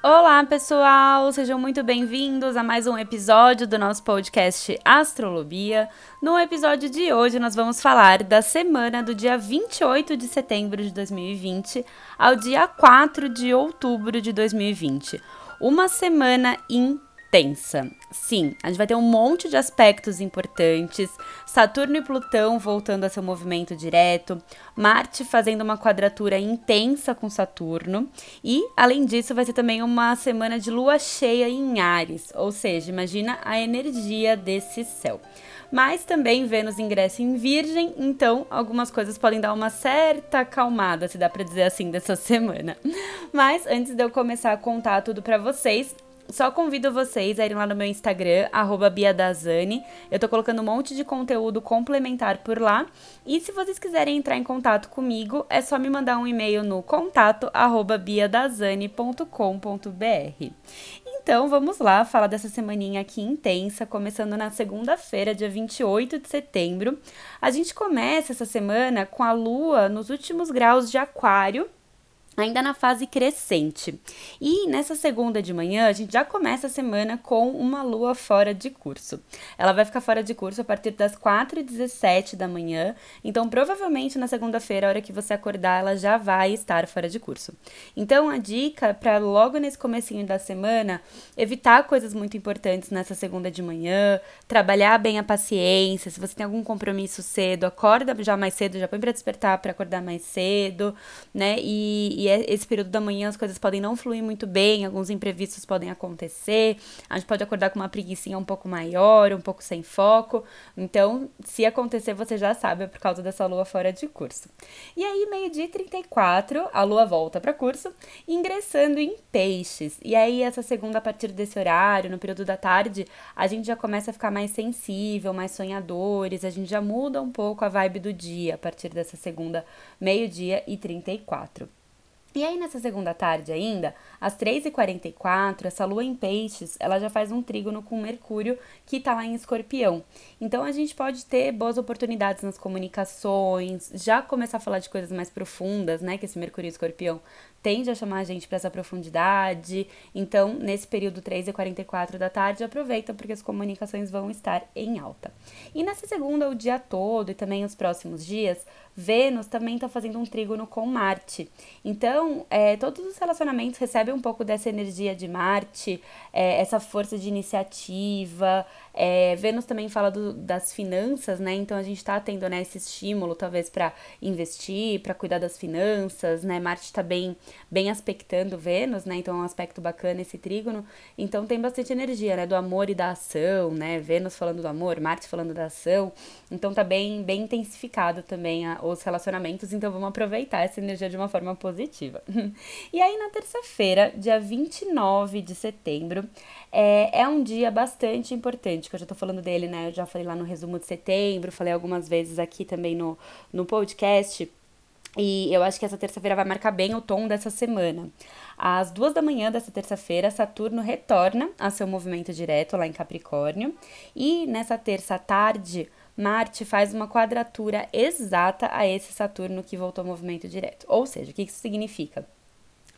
Olá, pessoal! Sejam muito bem-vindos a mais um episódio do nosso podcast Astrolobia. No episódio de hoje, nós vamos falar da semana do dia 28 de setembro de 2020 ao dia 4 de outubro de 2020. Uma semana incrível tensa. Sim, a gente vai ter um monte de aspectos importantes. Saturno e Plutão voltando a seu movimento direto, Marte fazendo uma quadratura intensa com Saturno, e além disso, vai ser também uma semana de lua cheia em Ares, ou seja, imagina a energia desse céu. Mas também Vênus ingressa em Virgem, então algumas coisas podem dar uma certa acalmada, se dá para dizer assim, dessa semana. Mas antes de eu começar a contar tudo para vocês, só convido vocês a irem lá no meu Instagram, biadazani. Eu tô colocando um monte de conteúdo complementar por lá. E se vocês quiserem entrar em contato comigo, é só me mandar um e-mail no contato biadazani.com.br. Então vamos lá falar dessa semaninha aqui intensa, começando na segunda-feira, dia 28 de setembro. A gente começa essa semana com a lua nos últimos graus de Aquário ainda na fase crescente. E nessa segunda de manhã, a gente já começa a semana com uma lua fora de curso. Ela vai ficar fora de curso a partir das 4h17 da manhã, então provavelmente na segunda-feira, a hora que você acordar, ela já vai estar fora de curso. Então a dica para logo nesse comecinho da semana, evitar coisas muito importantes nessa segunda de manhã, trabalhar bem a paciência, se você tem algum compromisso cedo, acorda já mais cedo, já põe para despertar para acordar mais cedo, né? E, e é esse período da manhã as coisas podem não fluir muito bem, alguns imprevistos podem acontecer, a gente pode acordar com uma preguiça um pouco maior, um pouco sem foco. Então, se acontecer, você já sabe, é por causa dessa lua fora de curso. E aí, meio-dia e 34, a lua volta para curso, ingressando em peixes. E aí, essa segunda, a partir desse horário, no período da tarde, a gente já começa a ficar mais sensível, mais sonhadores, a gente já muda um pouco a vibe do dia a partir dessa segunda, meio-dia e 34. E aí, nessa segunda tarde ainda, às 3h44, essa lua em peixes, ela já faz um trígono com Mercúrio, que tá lá em escorpião. Então, a gente pode ter boas oportunidades nas comunicações, já começar a falar de coisas mais profundas, né? Que esse Mercúrio e escorpião tende a chamar a gente para essa profundidade. Então, nesse período 3 e 44 da tarde, aproveita porque as comunicações vão estar em alta. E nessa segunda, o dia todo e também os próximos dias, Vênus também está fazendo um trígono com Marte. Então, é, todos os relacionamentos recebem um pouco dessa energia de Marte, é, essa força de iniciativa. É, Vênus também fala do, das finanças, né? Então, a gente está tendo né, esse estímulo, talvez, para investir, para cuidar das finanças, né? Marte está bem, bem aspectando Vênus, né? Então, é um aspecto bacana esse trígono. Então, tem bastante energia, né? Do amor e da ação, né? Vênus falando do amor, Marte falando da ação. Então, tá bem, bem intensificado também a, os relacionamentos, então vamos aproveitar essa energia de uma forma positiva. e aí, na terça-feira, dia 29 de setembro, é, é um dia bastante importante, que eu já tô falando dele, né? Eu já falei lá no resumo de setembro, falei algumas vezes aqui também no, no podcast. E eu acho que essa terça-feira vai marcar bem o tom dessa semana. Às duas da manhã dessa terça-feira, Saturno retorna a seu movimento direto lá em Capricórnio. E nessa terça tarde, Marte faz uma quadratura exata a esse Saturno que voltou ao movimento direto. Ou seja, o que isso significa?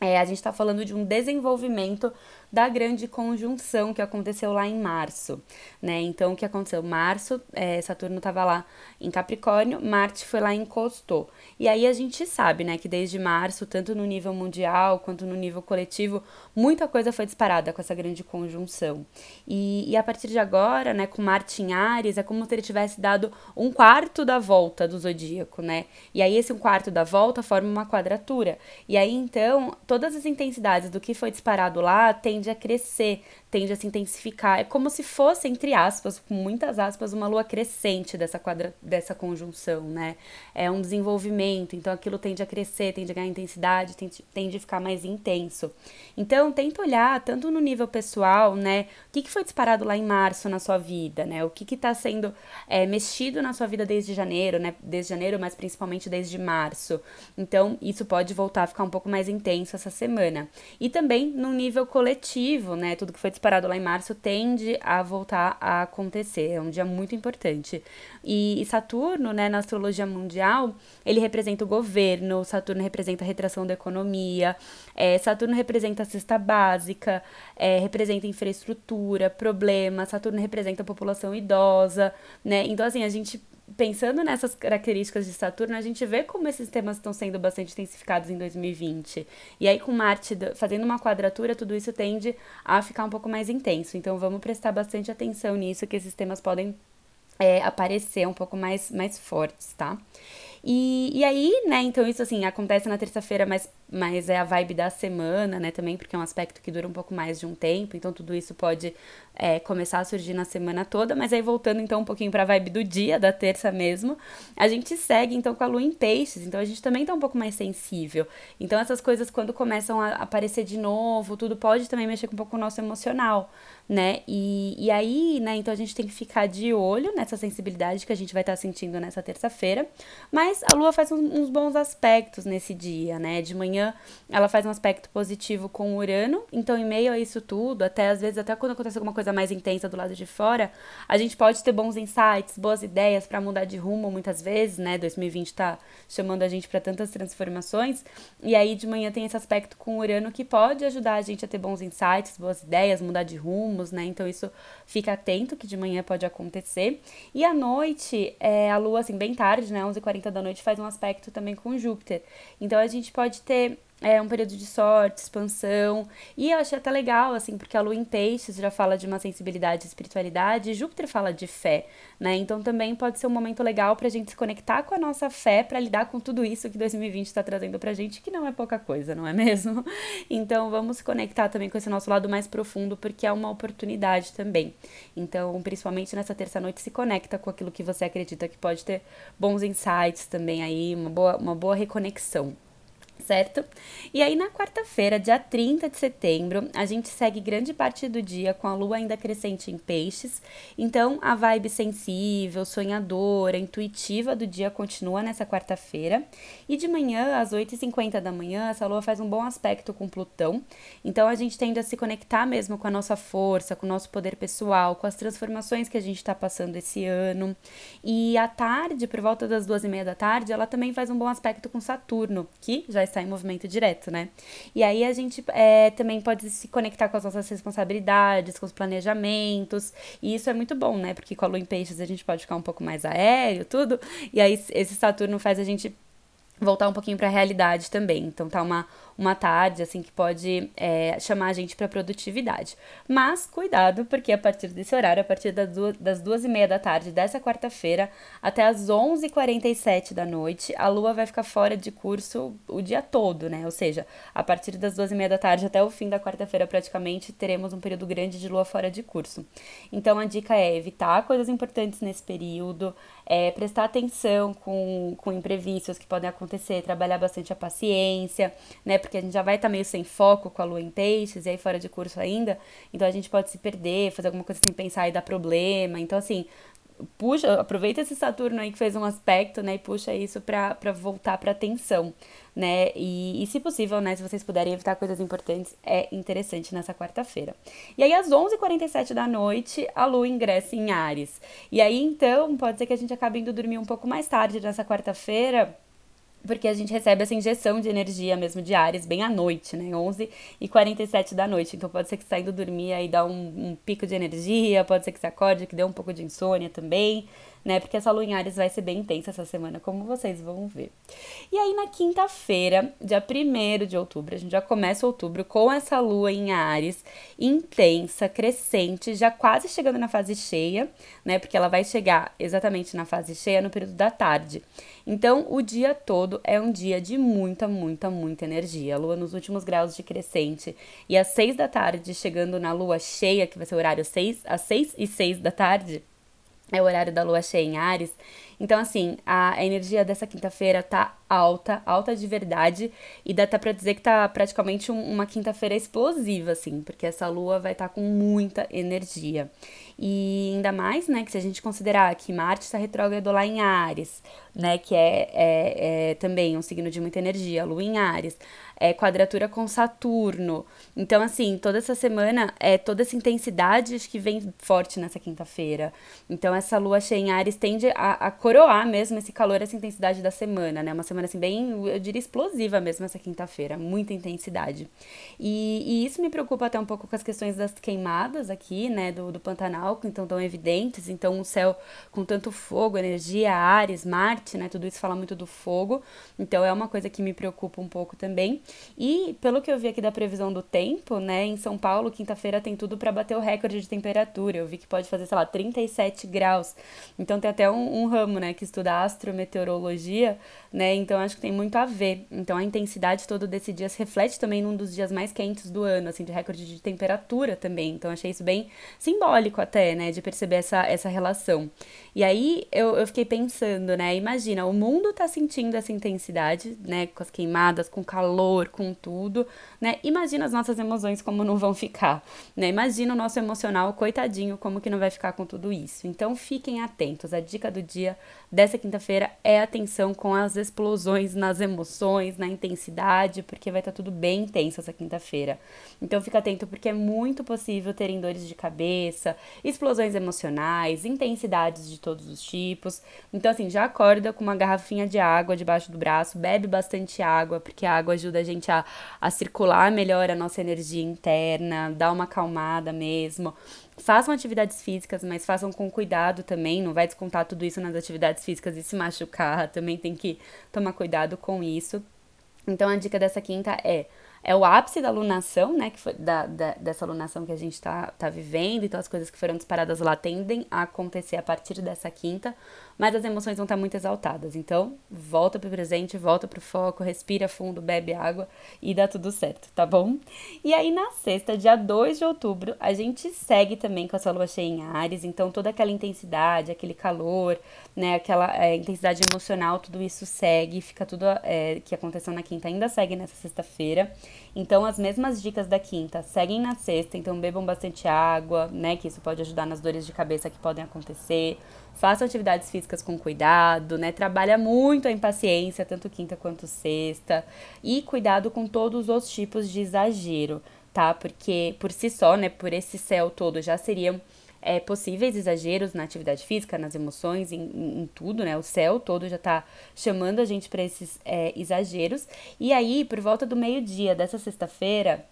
É, a gente está falando de um desenvolvimento da grande conjunção que aconteceu lá em março, né? Então, o que aconteceu? Março, é, Saturno estava lá em Capricórnio, Marte foi lá e encostou. E aí a gente sabe, né, que desde março, tanto no nível mundial quanto no nível coletivo, muita coisa foi disparada com essa grande conjunção. E, e a partir de agora, né, com Marte em Ares, é como se ele tivesse dado um quarto da volta do zodíaco, né? E aí esse um quarto da volta forma uma quadratura. E aí então, todas as intensidades do que foi disparado lá tende a crescer, tende a se intensificar. É como se fosse, entre aspas, com muitas aspas, uma lua crescente dessa, quadra, dessa conjunção, né? É um desenvolvimento, então aquilo tende a crescer, tende a ganhar intensidade, tende, tende a ficar mais intenso. Então, tenta olhar, tanto no nível pessoal, né? O que, que foi disparado lá em março na sua vida, né? O que está sendo é, mexido na sua vida desde janeiro, né? Desde janeiro, mas principalmente desde março. Então, isso pode voltar a ficar um pouco mais intenso essa semana. E também no nível coletivo, né? Tudo que foi disparado lá em março tende a voltar a acontecer. É um dia muito importante. E, Saturno, né, na astrologia mundial, ele representa o governo, Saturno representa a retração da economia, é, Saturno representa a cesta básica, é, representa infraestrutura, problemas, Saturno representa a população idosa, né? Então, assim, a gente pensando nessas características de Saturno, a gente vê como esses temas estão sendo bastante intensificados em 2020. E aí, com Marte fazendo uma quadratura, tudo isso tende a ficar um pouco mais intenso. Então, vamos prestar bastante atenção nisso, que esses temas podem é, aparecer um pouco mais, mais fortes, tá? E, e aí, né, então isso assim, acontece na terça-feira, mas, mas é a vibe da semana, né, também, porque é um aspecto que dura um pouco mais de um tempo, então tudo isso pode é, começar a surgir na semana toda, mas aí voltando então um pouquinho pra vibe do dia, da terça mesmo, a gente segue então com a lua em peixes, então a gente também tá um pouco mais sensível. Então essas coisas quando começam a aparecer de novo, tudo pode também mexer com um pouco o nosso emocional, né? E, e aí, né, então a gente tem que ficar de olho nessa sensibilidade que a gente vai estar tá sentindo nessa terça-feira, mas a lua faz uns bons aspectos nesse dia, né? De manhã ela faz um aspecto positivo com Urano, então em meio a isso tudo, até às vezes até quando acontece alguma coisa mais intensa do lado de fora, a gente pode ter bons insights, boas ideias para mudar de rumo muitas vezes, né? 2020 tá chamando a gente para tantas transformações. E aí de manhã tem esse aspecto com Urano que pode ajudar a gente a ter bons insights, boas ideias, mudar de rumos, né? Então isso fica atento que de manhã pode acontecer. E à noite, é, a lua assim bem tarde, né, 11h40 da noite faz um aspecto também com Júpiter. Então a gente pode ter é um período de sorte, expansão. E eu achei até legal, assim, porque a lua em peixes já fala de uma sensibilidade e espiritualidade, e Júpiter fala de fé, né? Então também pode ser um momento legal pra gente se conectar com a nossa fé para lidar com tudo isso que 2020 está trazendo pra gente, que não é pouca coisa, não é mesmo? Então vamos se conectar também com esse nosso lado mais profundo, porque é uma oportunidade também. Então, principalmente nessa terça-noite, se conecta com aquilo que você acredita que pode ter bons insights também aí, uma boa, uma boa reconexão certo? E aí na quarta-feira, dia 30 de setembro, a gente segue grande parte do dia com a lua ainda crescente em peixes. Então a vibe sensível, sonhadora, intuitiva do dia continua nessa quarta-feira. E de manhã, às 8h50 da manhã, essa lua faz um bom aspecto com Plutão. Então a gente tende a se conectar mesmo com a nossa força, com o nosso poder pessoal, com as transformações que a gente está passando esse ano. E à tarde, por volta das duas e meia da tarde, ela também faz um bom aspecto com Saturno, que já está em movimento direto, né? E aí a gente é, também pode se conectar com as nossas responsabilidades, com os planejamentos, e isso é muito bom, né? Porque com a lua em peixes a gente pode ficar um pouco mais aéreo, tudo, e aí esse Saturno faz a gente voltar um pouquinho para a realidade também. Então tá uma, uma tarde assim que pode é, chamar a gente para produtividade. Mas cuidado, porque a partir desse horário, a partir das duas, das duas e meia da tarde dessa quarta-feira até as 11h47 da noite, a lua vai ficar fora de curso o dia todo, né? Ou seja, a partir das duas e meia da tarde até o fim da quarta-feira praticamente teremos um período grande de lua fora de curso. Então a dica é evitar coisas importantes nesse período, é, prestar atenção com, com imprevistos que podem acontecer, trabalhar bastante a paciência, né? Porque a gente já vai estar tá meio sem foco com a lua em peixes e aí fora de curso ainda, então a gente pode se perder, fazer alguma coisa sem pensar e dar problema. Então, assim, puxa, aproveita esse Saturno aí que fez um aspecto, né, e puxa isso para voltar para atenção, né? E, e, se possível, né, se vocês puderem evitar coisas importantes, é interessante nessa quarta-feira. E aí às 11h47 da noite, a lua ingressa em Ares. E aí então, pode ser que a gente acabe indo dormir um pouco mais tarde nessa quarta-feira, porque a gente recebe essa injeção de energia mesmo de Ares bem à noite, né? 11 e 47 da noite. Então pode ser que saindo dormir aí dá um, um pico de energia, pode ser que você acorde, que dê um pouco de insônia também né? Porque essa lua em Ares vai ser bem intensa essa semana, como vocês vão ver. E aí na quinta-feira, dia 1 de outubro, a gente já começa outubro com essa lua em Ares, intensa, crescente, já quase chegando na fase cheia, né? Porque ela vai chegar exatamente na fase cheia no período da tarde. Então, o dia todo é um dia de muita, muita, muita energia. A lua nos últimos graus de crescente. E às seis da tarde, chegando na lua cheia, que vai ser o horário seis, às seis e seis da tarde, é o horário da lua cheia em Ares. Então, assim, a energia dessa quinta-feira tá alta, alta de verdade, e dá até pra dizer que tá praticamente um, uma quinta-feira explosiva, assim, porque essa lua vai estar tá com muita energia. E ainda mais, né, que se a gente considerar que Marte está retrógrado lá em Ares, né, que é, é, é também um signo de muita energia, Lua em Ares, é quadratura com Saturno. Então, assim, toda essa semana, é toda essa intensidade acho que vem forte nessa quinta-feira. Então, essa lua cheia em Ares tende a, a, coroar mesmo esse calor, essa intensidade da semana, né? Uma semana, assim, bem, eu diria, explosiva mesmo essa quinta-feira, muita intensidade. E, e, isso me preocupa até um pouco com as questões das queimadas aqui, né, do, do Pantanal, que então tão evidentes. Então, o céu com tanto fogo, energia, Ares, Marte, né? Tudo isso fala muito do fogo. Então, é uma coisa que me preocupa um pouco também. E pelo que eu vi aqui da previsão do tempo, né, em São Paulo, quinta-feira tem tudo para bater o recorde de temperatura. Eu vi que pode fazer, sei lá, 37 graus. Então tem até um, um ramo, né, que estuda astrometeorologia, né? Então acho que tem muito a ver. Então a intensidade todo desse dia se reflete também num dos dias mais quentes do ano, assim, de recorde de temperatura também. Então achei isso bem simbólico até, né, de perceber essa, essa relação. E aí eu, eu fiquei pensando, né, imagina, o mundo tá sentindo essa intensidade, né, com as queimadas, com calor, com tudo, né? Imagina as nossas emoções como não vão ficar, né? Imagina o nosso emocional, coitadinho, como que não vai ficar com tudo isso. Então fiquem atentos. A dica do dia dessa quinta-feira é atenção com as explosões nas emoções, na intensidade, porque vai estar tá tudo bem intenso essa quinta-feira. Então fica atento porque é muito possível terem dores de cabeça, explosões emocionais, intensidades de todos os tipos. Então assim, já acorda com uma garrafinha de água debaixo do braço, bebe bastante água, porque a água ajuda a gente a, a circular melhor a nossa energia interna, dá uma acalmada mesmo. Façam atividades físicas, mas façam com cuidado também. Não vai descontar tudo isso nas atividades físicas e se machucar. Também tem que tomar cuidado com isso. Então a dica dessa quinta é é o ápice da lunação, né? Que foi da, da, dessa lunação que a gente tá, tá vivendo, então as coisas que foram disparadas lá tendem a acontecer a partir dessa quinta mas as emoções vão estar muito exaltadas. Então, volta pro presente, volta pro foco, respira fundo, bebe água e dá tudo certo, tá bom? E aí, na sexta, dia 2 de outubro, a gente segue também com essa lua cheia em Ares, então toda aquela intensidade, aquele calor, né, aquela é, intensidade emocional, tudo isso segue, fica tudo é, que aconteceu na quinta ainda segue nessa sexta-feira. Então, as mesmas dicas da quinta seguem na sexta, então bebam bastante água, né, que isso pode ajudar nas dores de cabeça que podem acontecer façam atividades físicas com cuidado, né? Trabalha muito a impaciência, tanto quinta quanto sexta, e cuidado com todos os tipos de exagero, tá? Porque por si só, né, por esse céu todo já seriam é, possíveis exageros na atividade física, nas emoções, em, em, em, tudo, né? O céu todo já tá chamando a gente para esses é, exageros. E aí, por volta do meio-dia dessa sexta-feira,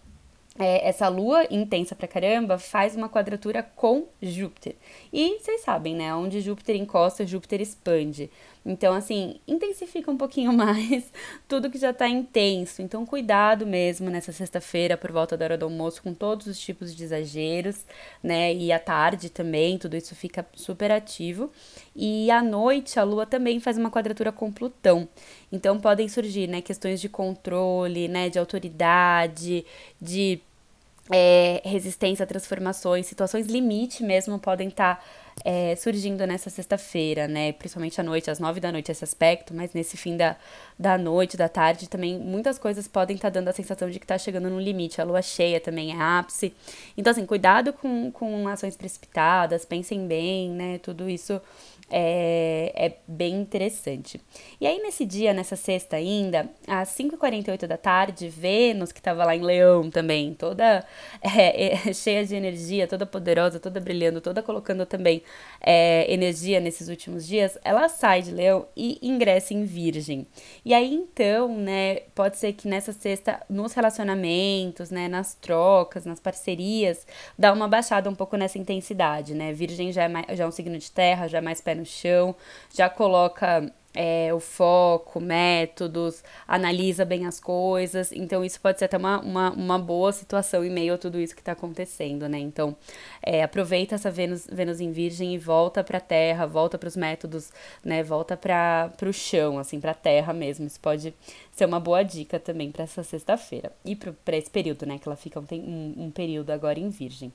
é, essa lua intensa pra caramba faz uma quadratura com Júpiter. E vocês sabem, né? Onde Júpiter encosta, Júpiter expande. Então, assim, intensifica um pouquinho mais tudo que já tá intenso. Então, cuidado mesmo nessa sexta-feira, por volta da hora do almoço, com todos os tipos de exageros, né? E à tarde também, tudo isso fica super ativo. E à noite, a lua também faz uma quadratura com Plutão. Então, podem surgir, né? Questões de controle, né? De autoridade, de é, resistência a transformações, situações limite mesmo podem estar tá, é, surgindo nessa sexta-feira, né? Principalmente à noite, às nove da noite, esse aspecto, mas nesse fim da, da noite, da tarde, também muitas coisas podem estar tá dando a sensação de que está chegando no limite. A lua cheia também é ápice. Então, assim, cuidado com, com ações precipitadas, pensem bem, né? Tudo isso é, é bem interessante. E aí, nesse dia, nessa sexta ainda, às 5h48 da tarde, Vênus, que estava lá em Leão também, toda é, é, cheia de energia, toda poderosa, toda brilhando, toda colocando também é, energia nesses últimos dias, ela sai de Leão e ingressa em Virgem. E aí, então, né, pode ser que nessa sexta, nos relacionamentos, né, nas trocas, nas parcerias, dá uma baixada um pouco nessa intensidade, né? Virgem já é, mais, já é um signo de terra, já é mais pé no chão, já coloca é, o foco, métodos, analisa bem as coisas. Então, isso pode ser até uma, uma, uma boa situação em meio a tudo isso que está acontecendo, né? Então, é, aproveita essa Vênus, Vênus em Virgem e volta para a Terra, volta para os métodos, né? Volta para o chão, assim, para a Terra mesmo. Isso pode ser uma boa dica também para essa sexta-feira e para esse período, né? Que ela fica um, um, um período agora em Virgem.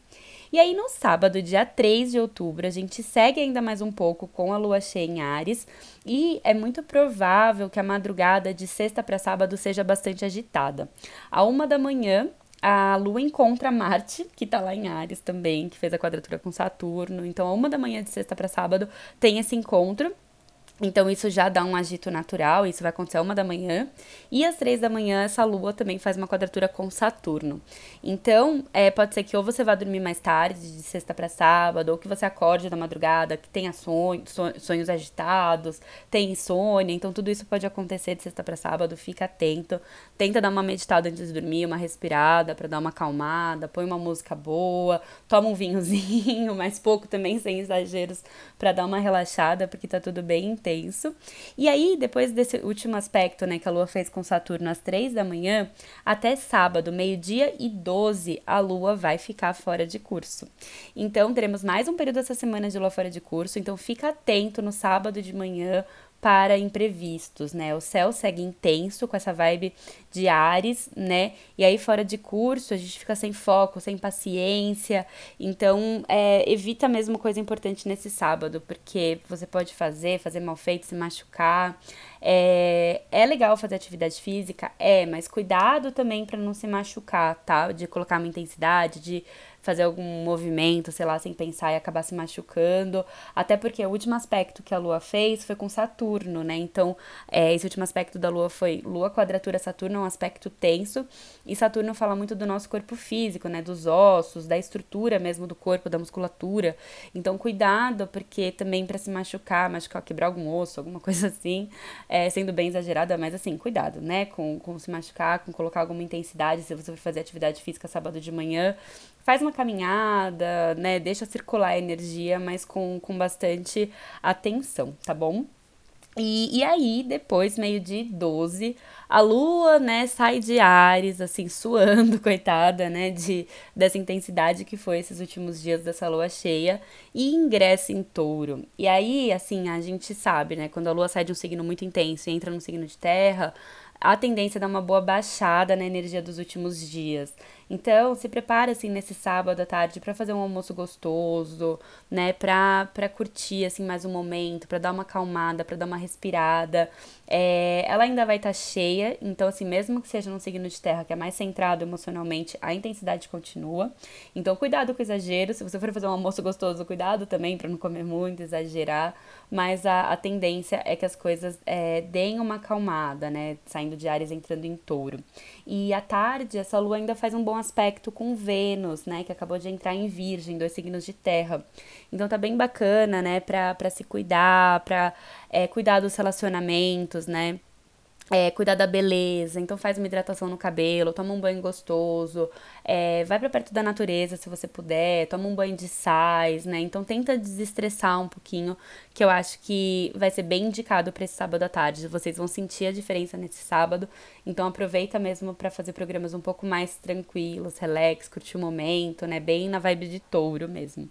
E aí, no sábado, dia 3 de outubro, a gente segue ainda mais um pouco com a lua cheia em Ares e é muito provável que a madrugada de sexta para sábado seja bastante agitada. A uma da manhã, a Lua encontra Marte, que tá lá em Ares também, que fez a quadratura com Saturno. Então, a uma da manhã de sexta para sábado tem esse encontro. Então, isso já dá um agito natural, isso vai acontecer uma da manhã. E às três da manhã, essa lua também faz uma quadratura com Saturno. Então, é, pode ser que ou você vá dormir mais tarde, de sexta para sábado, ou que você acorde da madrugada, que tenha sonhos, sonhos agitados, tem insônia. Então, tudo isso pode acontecer de sexta para sábado. Fica atento. Tenta dar uma meditada antes de dormir, uma respirada para dar uma acalmada. Põe uma música boa, toma um vinhozinho, mais pouco também, sem exageros, para dar uma relaxada, porque tá tudo bem intenso. E aí, depois desse último aspecto, né, que a Lua fez com Saturno às três da manhã, até sábado, meio-dia e 12, a Lua vai ficar fora de curso. Então, teremos mais um período essa semana de Lua fora de curso, então fica atento no sábado de manhã para imprevistos, né? O céu segue intenso com essa vibe de Ares, né? E aí fora de curso a gente fica sem foco, sem paciência. Então, é, evita mesmo coisa importante nesse sábado, porque você pode fazer, fazer mal feito, se machucar. É, é legal fazer atividade física? É, mas cuidado também para não se machucar, tá? De colocar uma intensidade, de fazer algum movimento, sei lá, sem pensar e acabar se machucando. Até porque o último aspecto que a Lua fez foi com Saturno, né? Então, é, esse último aspecto da Lua foi Lua quadratura Saturno, é um aspecto tenso. E Saturno fala muito do nosso corpo físico, né? Dos ossos, da estrutura mesmo do corpo, da musculatura. Então, cuidado, porque também para se machucar, machucar, quebrar algum osso, alguma coisa assim, é, sendo bem exagerada, mas assim, cuidado, né? Com, com se machucar, com colocar alguma intensidade, se você for fazer atividade física sábado de manhã, faz uma caminhada, né? Deixa circular a energia, mas com, com bastante atenção, tá bom? E, e aí, depois, meio de 12, a lua, né, sai de Ares, assim, suando, coitada, né, de, dessa intensidade que foi esses últimos dias dessa lua cheia, e ingressa em touro. E aí, assim, a gente sabe, né, quando a lua sai de um signo muito intenso e entra num signo de terra, a tendência é dar uma boa baixada na energia dos últimos dias. Então, se prepara assim nesse sábado à tarde para fazer um almoço gostoso, né, para para curtir assim mais um momento, para dar uma acalmada, para dar uma respirada. É, ela ainda vai estar tá cheia, então assim, mesmo que seja num signo de terra que é mais centrado emocionalmente, a intensidade continua. Então, cuidado com o exagero. Se você for fazer um almoço gostoso, cuidado também para não comer muito, exagerar. Mas a, a tendência é que as coisas é, deem uma acalmada, né, saindo de Ares entrando em Touro. E à tarde, essa lua ainda faz um bom aspecto com Vênus, né, que acabou de entrar em Virgem, dois signos de terra. Então tá bem bacana, né, pra, pra se cuidar, pra é, cuidar dos relacionamentos, né. É, cuidar da beleza, então faz uma hidratação no cabelo, toma um banho gostoso, é, vai para perto da natureza se você puder, toma um banho de sais, né? Então tenta desestressar um pouquinho, que eu acho que vai ser bem indicado para esse sábado à tarde. Vocês vão sentir a diferença nesse sábado, então aproveita mesmo para fazer programas um pouco mais tranquilos, relax, curtir o momento, né? Bem na vibe de touro mesmo.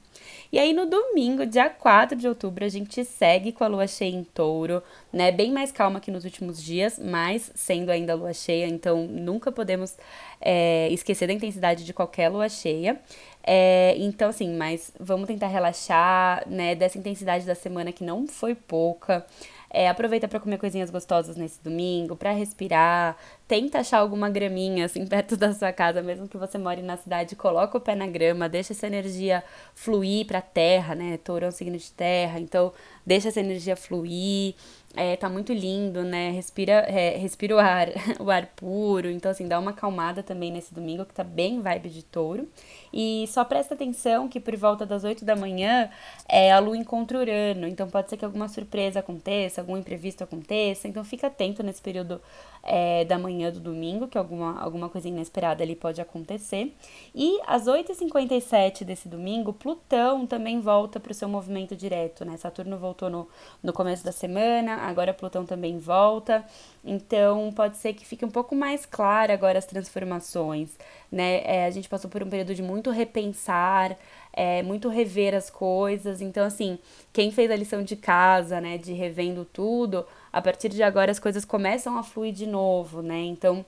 E aí no domingo, dia 4 de outubro, a gente segue com a lua cheia em touro, né? Bem mais calma que nos últimos dias, mas sendo ainda lua cheia, então nunca podemos é, esquecer da intensidade de qualquer lua cheia. É, então, assim, mas vamos tentar relaxar, né, dessa intensidade da semana que não foi pouca. É, aproveita para comer coisinhas gostosas nesse domingo, para respirar. Tenta achar alguma graminha assim perto da sua casa, mesmo que você more na cidade, coloca o pé na grama, deixa essa energia fluir para a terra, né? Touro é um signo de terra, então deixa essa energia fluir. É, tá muito lindo, né? Respira, é, respira o ar, o ar puro. Então, assim, dá uma acalmada também nesse domingo, que tá bem vibe de touro. E só presta atenção que por volta das 8 da manhã é a lua encontra Urano. Então, pode ser que alguma surpresa aconteça, algum imprevisto aconteça. Então, fica atento nesse período é, da manhã do domingo, que alguma, alguma coisa inesperada ali pode acontecer. E às 8h57 desse domingo, Plutão também volta para o seu movimento direto, né? Saturno voltou no, no começo da semana agora Plutão também volta. Então, pode ser que fique um pouco mais clara agora as transformações, né? É, a gente passou por um período de muito repensar, é, muito rever as coisas. Então, assim, quem fez a lição de casa, né, de revendo tudo, a partir de agora as coisas começam a fluir de novo, né? Então,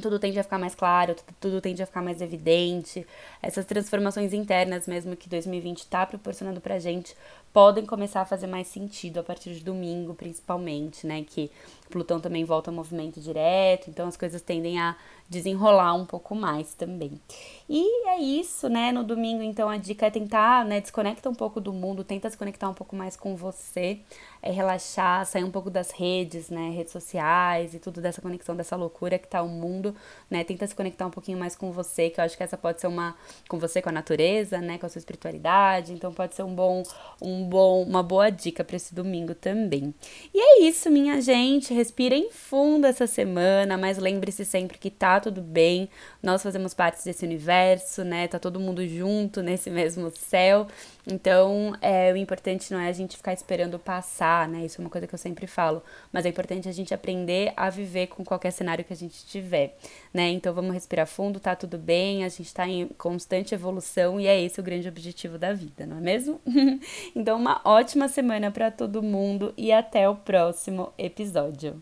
tudo tende a ficar mais claro, tudo, tudo tende a ficar mais evidente. Essas transformações internas mesmo que 2020 está proporcionando pra gente podem começar a fazer mais sentido a partir de domingo, principalmente, né? Que Plutão também volta ao movimento direto, então as coisas tendem a desenrolar um pouco mais também. E é isso, né? No domingo, então, a dica é tentar, né? Desconecta um pouco do mundo, tenta se conectar um pouco mais com você, é relaxar, sair um pouco das redes, né? Redes sociais e tudo dessa conexão, dessa loucura que tá o mundo, né? Tenta se conectar um pouquinho mais com você, que eu acho que essa pode ser uma. com você, com a natureza, né? Com a sua espiritualidade, então pode ser um bom, um bom, uma boa dica para esse domingo também. E é isso, minha gente. Respirem fundo essa semana, mas lembre-se sempre que tá tudo bem. Nós fazemos parte desse universo, né? Tá todo mundo junto nesse mesmo céu. Então, é, o importante não é a gente ficar esperando passar, né? Isso é uma coisa que eu sempre falo. Mas é importante a gente aprender a viver com qualquer cenário que a gente tiver, né? Então, vamos respirar fundo, tá tudo bem, a gente tá em constante evolução e é esse o grande objetivo da vida, não é mesmo? então, uma ótima semana para todo mundo e até o próximo episódio.